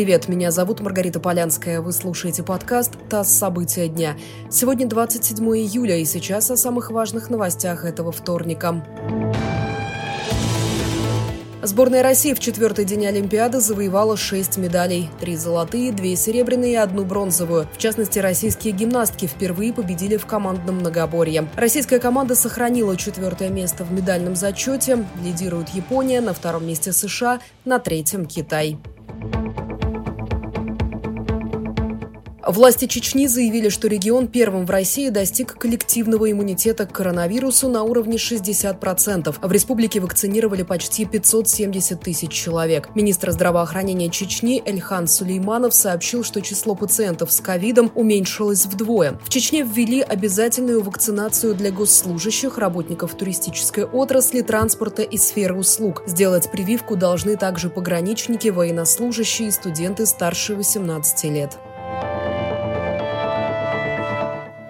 Привет, меня зовут Маргарита Полянская. Вы слушаете подкаст «ТАСС. События дня». Сегодня 27 июля, и сейчас о самых важных новостях этого вторника. Сборная России в четвертый день Олимпиады завоевала шесть медалей. Три золотые, две серебряные и одну бронзовую. В частности, российские гимнастки впервые победили в командном многоборье. Российская команда сохранила четвертое место в медальном зачете. Лидирует Япония, на втором месте США, на третьем Китай. Власти Чечни заявили, что регион первым в России достиг коллективного иммунитета к коронавирусу на уровне 60%. В республике вакцинировали почти 570 тысяч человек. Министр здравоохранения Чечни Эльхан Сулейманов сообщил, что число пациентов с ковидом уменьшилось вдвое. В Чечне ввели обязательную вакцинацию для госслужащих, работников туристической отрасли, транспорта и сферы услуг. Сделать прививку должны также пограничники, военнослужащие и студенты старше 18 лет.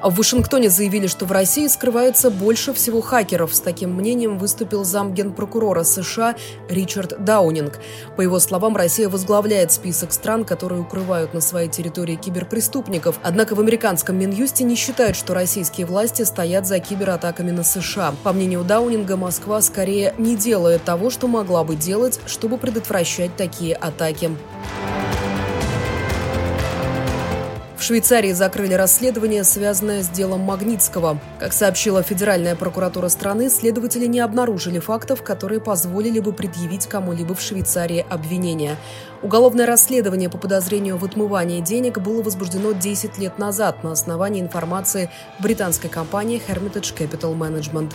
В Вашингтоне заявили, что в России скрывается больше всего хакеров. С таким мнением выступил зам генпрокурора США Ричард Даунинг. По его словам, Россия возглавляет список стран, которые укрывают на своей территории киберпреступников. Однако в американском Минюсте не считают, что российские власти стоят за кибератаками на США. По мнению Даунинга, Москва скорее не делает того, что могла бы делать, чтобы предотвращать такие атаки. В Швейцарии закрыли расследование, связанное с делом Магнитского. Как сообщила Федеральная прокуратура страны, следователи не обнаружили фактов, которые позволили бы предъявить кому-либо в Швейцарии обвинения. Уголовное расследование по подозрению в отмывании денег было возбуждено 10 лет назад на основании информации британской компании Hermitage Capital Management.